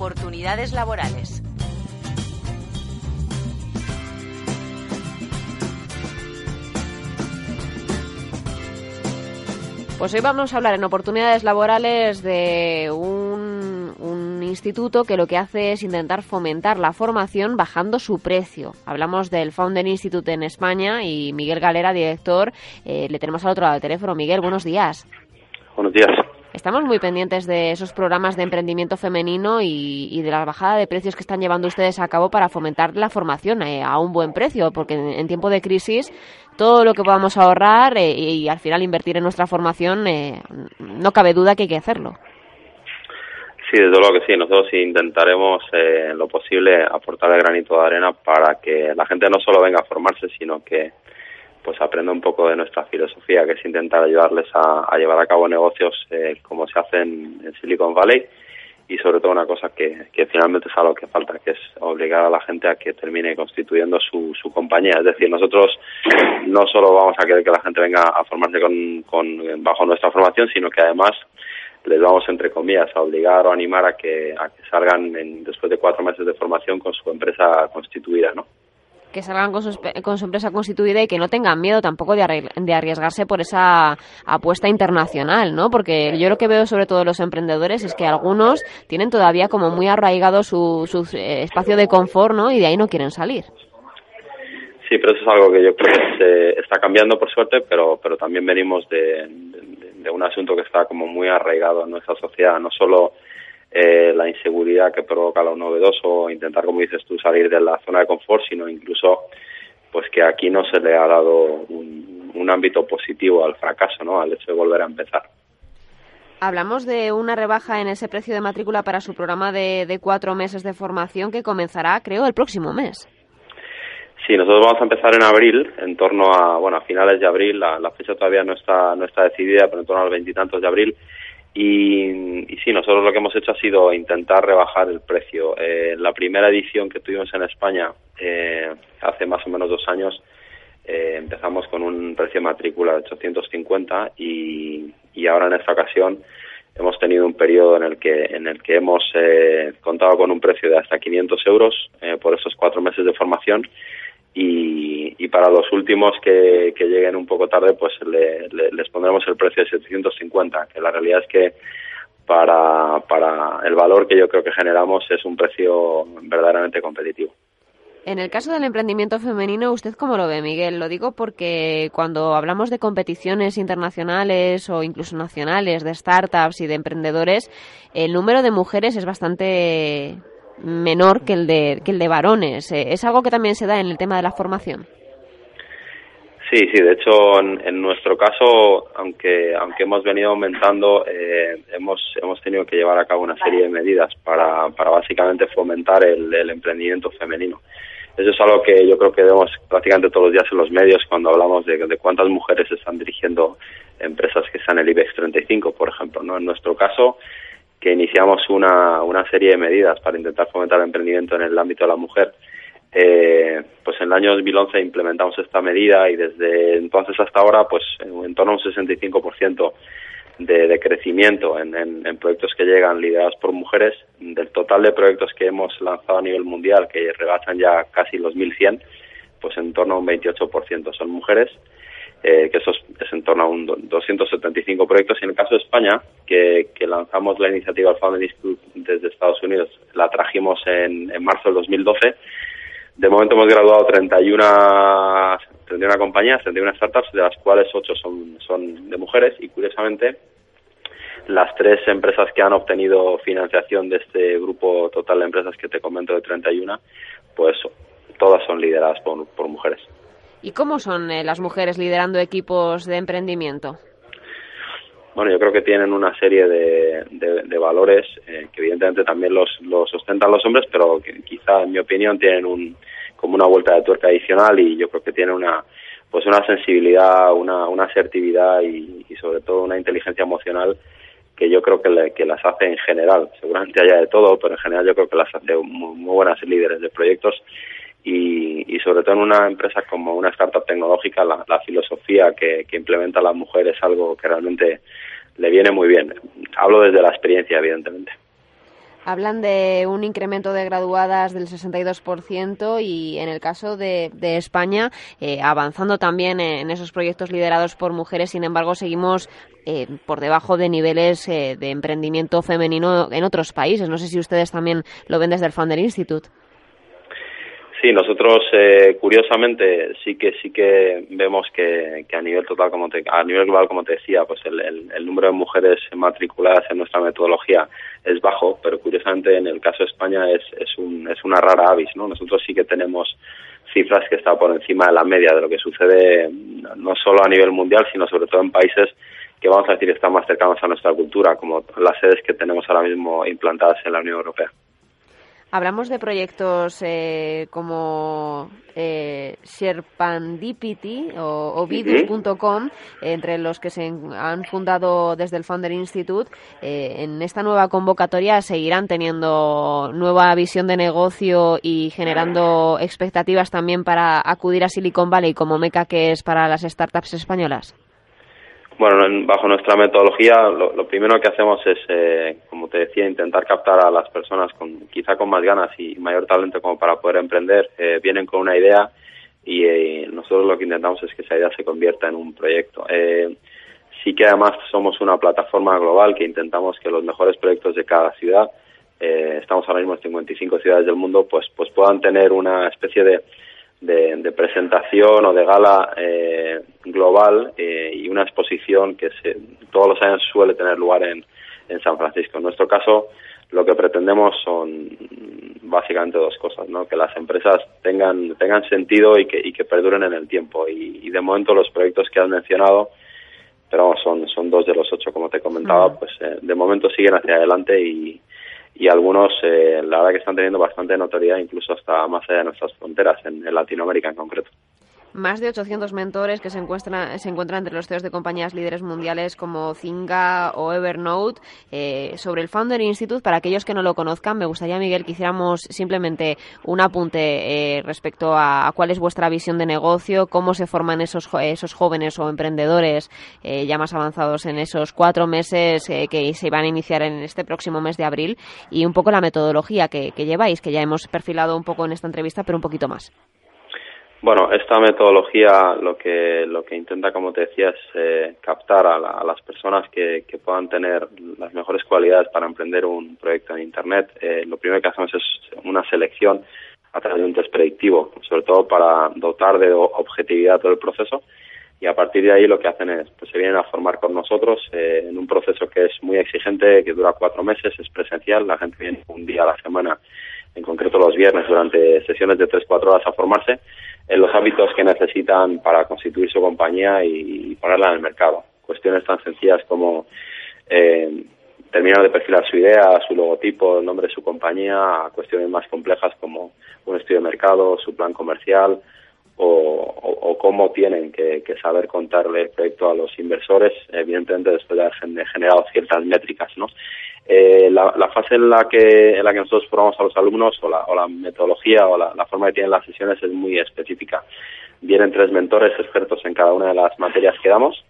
Oportunidades laborales. Pues hoy vamos a hablar en oportunidades laborales de un, un, instituto que lo que hace es intentar fomentar la formación bajando su precio. Hablamos del Founder Institute en España y Miguel Galera, director, eh, le tenemos al otro lado del teléfono. Miguel, buenos días. Buenos días. Estamos muy pendientes de esos programas de emprendimiento femenino y, de la bajada de precios que están llevando ustedes a cabo para fomentar la formación eh, a un buen precio, porque en, en, tiempo de crisis todo lo que podamos ahorrar eh, y, y, al final invertir en nuestra formación, eh, no cabe duda que hay que hacerlo. Sí, desde luego que sí. Nosotros intentaremos eh, en lo posible aportar el granito de arena para que la gente no solo venga a formarse, sino que pues aprenda un poco de nuestra filosofía, que es intentar ayudarles a, a llevar a cabo negocios eh, como se hace en, Silicon Valley y sobre todo una cosa que, que finalmente es algo que falta, que es obligar a la gente a que termine constituyendo su, su compañía. Es decir, nosotros no solo vamos a querer que la gente venga a formarse con, con bajo nuestra formación, sino que además les vamos, entre comillas, a obligar o animar a que, a que salgan en, después de cuatro meses de formación con su empresa constituida, ¿no? Que salgan con su, con su, empresa constituida y que no tengan miedo tampoco de, de, arriesgarse por esa apuesta internacional, ¿no? Porque yo lo que veo sobre todo los emprendedores es que algunos tienen todavía como muy arraigado su, su eh, espacio de confort, ¿no? Y de ahí no quieren salir. Sí, pero eso es algo que yo creo que se está cambiando por suerte, pero, pero también venimos de un asunto que está como muy arraigado en nuestra sociedad, no solo eh, la inseguridad que provoca lo novedoso, intentar, como dices tú, salir de la zona de confort, sino incluso pues que aquí no se le ha dado un, un ámbito positivo al fracaso, ¿no? Al hecho de volver a empezar. Hablamos de una rebaja en ese precio de matrícula para su programa de, de cuatro meses de formación que comenzará, creo, el próximo mes. Sí, nosotros vamos a empezar en abril, en torno a, bueno, a finales de abril, la, la fecha todavía no está, no está decidida, pero en torno a los veintitantos de abril, y, y, sí, nosotros lo que hemos hecho ha sido intentar rebajar el precio. Eh, la primera edición que tuvimos en España eh, hace más o menos dos años eh, empezamos con un precio de matrícula de 850 y, y ahora en esta ocasión hemos tenido un periodo en el que en el que hemos eh, contado con un precio de hasta 500 euros eh, por esos cuatro meses de formación y, y para los últimos que, lleguen un poco tarde, pues le, le, les pondremos el precio de 750, que la realidad es que para, para el valor que yo creo que generamos es un precio verdaderamente competitivo. En el caso del emprendimiento femenino, ¿usted cómo lo ve, Miguel? Lo digo porque cuando hablamos de competiciones internacionales o incluso nacionales, de startups y de emprendedores, el número de mujeres es bastante menor que el de, que el de varones. ¿Es algo que también se da en el tema de la formación? Sí, sí, de hecho en, en nuestro caso, aunque aunque hemos venido aumentando, eh, hemos hemos tenido que llevar a cabo una serie de medidas para, para básicamente fomentar el, emprendimiento femenino. Eso es algo que yo creo que vemos prácticamente todos los días en los medios cuando hablamos de, cuántas mujeres están dirigiendo empresas que están en el IBEX 35, por ejemplo. ¿no? En nuestro caso, que iniciamos una, una serie de medidas para intentar fomentar el emprendimiento en el ámbito de la mujer, eh, en el año 2011 implementamos esta medida y desde entonces hasta ahora, pues en torno a un 65% de, de crecimiento en, proyectos que llegan liderados por mujeres. Del total de proyectos que hemos lanzado a nivel mundial, que rebasan ya casi los 1.100, pues en torno a un 28% son mujeres. Eh, que eso es, en torno a un 275 proyectos. Y en el caso de España, que, lanzamos la iniciativa Founder Institute desde Estados Unidos, la trajimos en, en marzo del 2012, de momento hemos graduado 31, 31 compañías, 31 startups, de las cuales 8 son, son de mujeres y curiosamente las tres empresas que han obtenido financiación de este grupo total de empresas que te comento de 31, pues todas son lideradas por, por mujeres. ¿Y cómo son eh, las mujeres liderando equipos de emprendimiento? Bueno, yo creo que tienen una serie de, de, valores eh, que evidentemente también los, los ostentan los hombres, pero que quizá, en mi opinión, tienen un, como una vuelta de tuerca adicional y yo creo que tienen una, pues una sensibilidad, una, una asertividad y, sobre todo una inteligencia emocional que yo creo que, que las hace en general, seguramente haya de todo, pero en general yo creo que las hace muy, buenas líderes de proyectos y, y, sobre todo en una empresa como una startup tecnológica la, filosofía que, que implementa la mujer es algo que realmente le viene muy bien. Hablo desde la experiencia, evidentemente. Hablan de un incremento de graduadas del 62% y en el caso de, España, eh, avanzando también en esos proyectos liderados por mujeres, sin embargo, seguimos eh, por debajo de niveles eh, de emprendimiento femenino en otros países. No sé si ustedes también lo ven desde el Founder Institute. Sí, nosotros eh, curiosamente sí que sí que vemos que, a nivel total como a nivel global como te decía, pues el, el, número de mujeres matriculadas en nuestra metodología es bajo, pero curiosamente en el caso de España es es un es una rara avis, ¿no? Nosotros sí que tenemos cifras que están por encima de la media de lo que sucede no solo a nivel mundial, sino sobre todo en países que vamos a decir están más cercanos a nuestra cultura, como las sedes que tenemos ahora mismo implantadas en la Unión Europea. Hablamos de proyectos eh, como eh, Sherpandipity o, o Vidus.com, entre los que se han fundado desde el Founder Institute. Eh, en esta nueva convocatoria seguirán teniendo nueva visión de negocio y generando expectativas también para acudir a Silicon Valley como meca que es para las startups españolas. Bueno, bajo nuestra metodología, lo, primero que hacemos es, eh, te decía, intentar captar a las personas con quizá con más ganas y mayor talento como para poder emprender. Eh, vienen con una idea y eh, nosotros lo que intentamos es que esa idea se convierta en un proyecto. sí que además somos una plataforma global que intentamos que los mejores proyectos de cada ciudad, estamos ahora mismo en 55 ciudades del mundo, pues, pues puedan tener una especie de de, presentación o de gala eh, global eh, y una exposición que se, todos los años suele tener lugar en, en San Francisco. En nuestro caso, lo que pretendemos son básicamente dos cosas, ¿no? Que las empresas tengan tengan sentido y que, y que perduren en el tiempo. Y, de momento los proyectos que has mencionado, pero son son dos de los ocho, como te comentaba, pues eh, de momento siguen hacia adelante y, y algunos eh, la verdad que están teniendo bastante notoriedad incluso hasta más allá de nuestras fronteras, en, Latinoamérica en concreto. Más de 800 mentores que se encuentran, se encuentran entre los CEOs de compañías líderes mundiales como Zinga o Evernote. Eh, sobre el Founder Institute, para aquellos que no lo conozcan, me gustaría, Miguel, que hiciéramos simplemente un apunte eh, respecto a, cuál es vuestra visión de negocio, cómo se forman esos, esos jóvenes o emprendedores eh, ya más avanzados en esos cuatro meses que se van a iniciar en este próximo mes de abril y un poco la metodología que lleváis, que ya hemos perfilado un poco en esta entrevista, pero un poquito más. Bueno, esta metodología lo que lo que intenta, como te decía, es eh, captar a, las personas que, que, puedan tener las mejores cualidades para emprender un proyecto en Internet. Eh, lo primero que hacemos es una selección a través de un test predictivo, sobre todo para dotar de objetividad todo el proceso. Y a partir de ahí lo que hacen es, pues se vienen a formar con nosotros eh, en un proceso que es muy exigente, que dura cuatro meses, es presencial, la gente viene un día a la semana, en concreto los viernes, durante sesiones de tres, cuatro horas a formarse en los hábitos que necesitan para constituir su compañía y, ponerla en el mercado. Cuestiones tan sencillas como eh, terminar de perfilar su idea, su logotipo, el nombre de su compañía, cuestiones más complejas como un estudio de mercado, su plan comercial o, cómo tienen que, saber contarle el proyecto a los inversores, evidentemente después de haber generado ciertas métricas, ¿no? Eh, la, fase en la que en la que nosotros formamos a los alumnos o la, o la metodología o la, forma que tienen las sesiones es muy específica. Vienen tres mentores expertos en cada una de las materias que damos.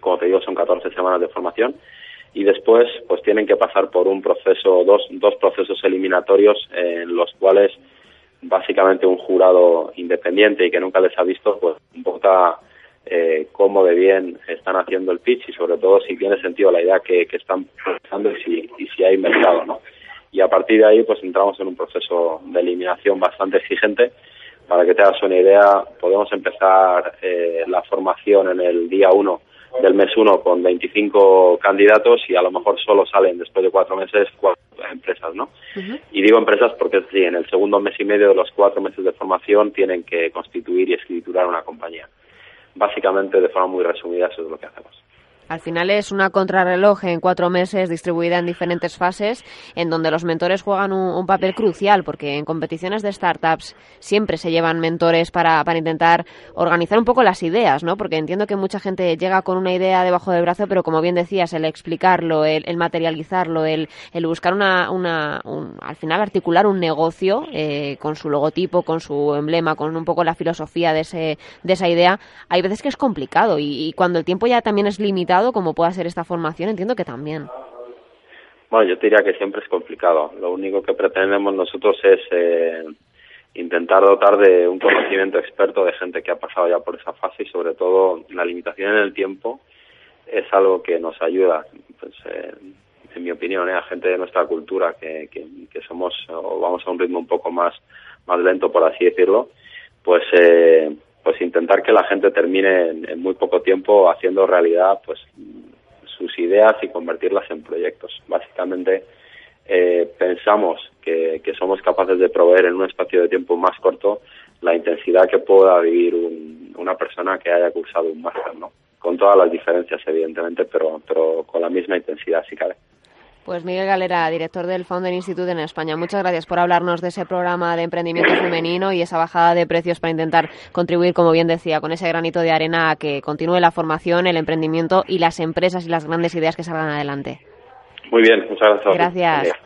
Como te digo, son 14 semanas de formación y después pues tienen que pasar por un proceso, dos, dos procesos eliminatorios en los cuales básicamente un jurado independiente y que nunca les ha visto pues vota eh, cómo de bien están haciendo el pitch y sobre todo si tiene sentido la idea que, están pensando y si, y si hay mercado, ¿no? Y a partir de ahí pues entramos en un proceso de eliminación bastante exigente. Para que te hagas una idea, podemos empezar eh, la formación en el día 1 del mes 1 con 25 candidatos y a lo mejor solo salen después de cuatro meses cuatro empresas, ¿no? Y digo empresas porque sí, en el segundo mes y medio de los cuatro meses de formación tienen que constituir y escriturar una compañía básicamente, de forma muy resumida, eso es lo que hacemos. Al final es una contrarreloj en cuatro meses distribuida en diferentes fases, en donde los mentores juegan un, papel crucial, porque en competiciones de startups siempre se llevan mentores para, para, intentar organizar un poco las ideas, ¿no? Porque entiendo que mucha gente llega con una idea debajo del brazo, pero como bien decías, el explicarlo, el, materializarlo, el, el buscar una, una al final articular un negocio eh, con su logotipo, con su emblema, con un poco la filosofía de, ese, de esa idea, hay veces que es complicado y cuando el tiempo ya también es limitado, como pueda ser esta formación, entiendo que también. Bueno, yo diría que siempre es complicado. Lo único que pretendemos nosotros es eh, intentar dotar de un conocimiento experto de gente que ha pasado ya por esa fase y sobre todo la limitación en el tiempo es algo que nos ayuda, pues, eh, en mi opinión, eh, a gente de nuestra cultura que, que, que, somos o vamos a un ritmo un poco más, más lento, por así decirlo, pues eh, pues intentar que la gente termine en, muy poco tiempo haciendo realidad pues sus ideas y convertirlas en proyectos. Básicamente eh, pensamos que, somos capaces de proveer en un espacio de tiempo más corto la intensidad que pueda vivir una persona que haya cursado un máster, ¿no? Con todas las diferencias, evidentemente, pero, pero con la misma intensidad, si cabe. Pues Miguel Galera, director del Founder Institute en España, muchas gracias por hablarnos de ese programa de emprendimiento femenino y esa bajada de precios para intentar contribuir, como bien decía, con ese granito de arena a que continúe la formación, el emprendimiento y las empresas y las grandes ideas que salgan adelante. Muy bien, muchas gracias. Gracias.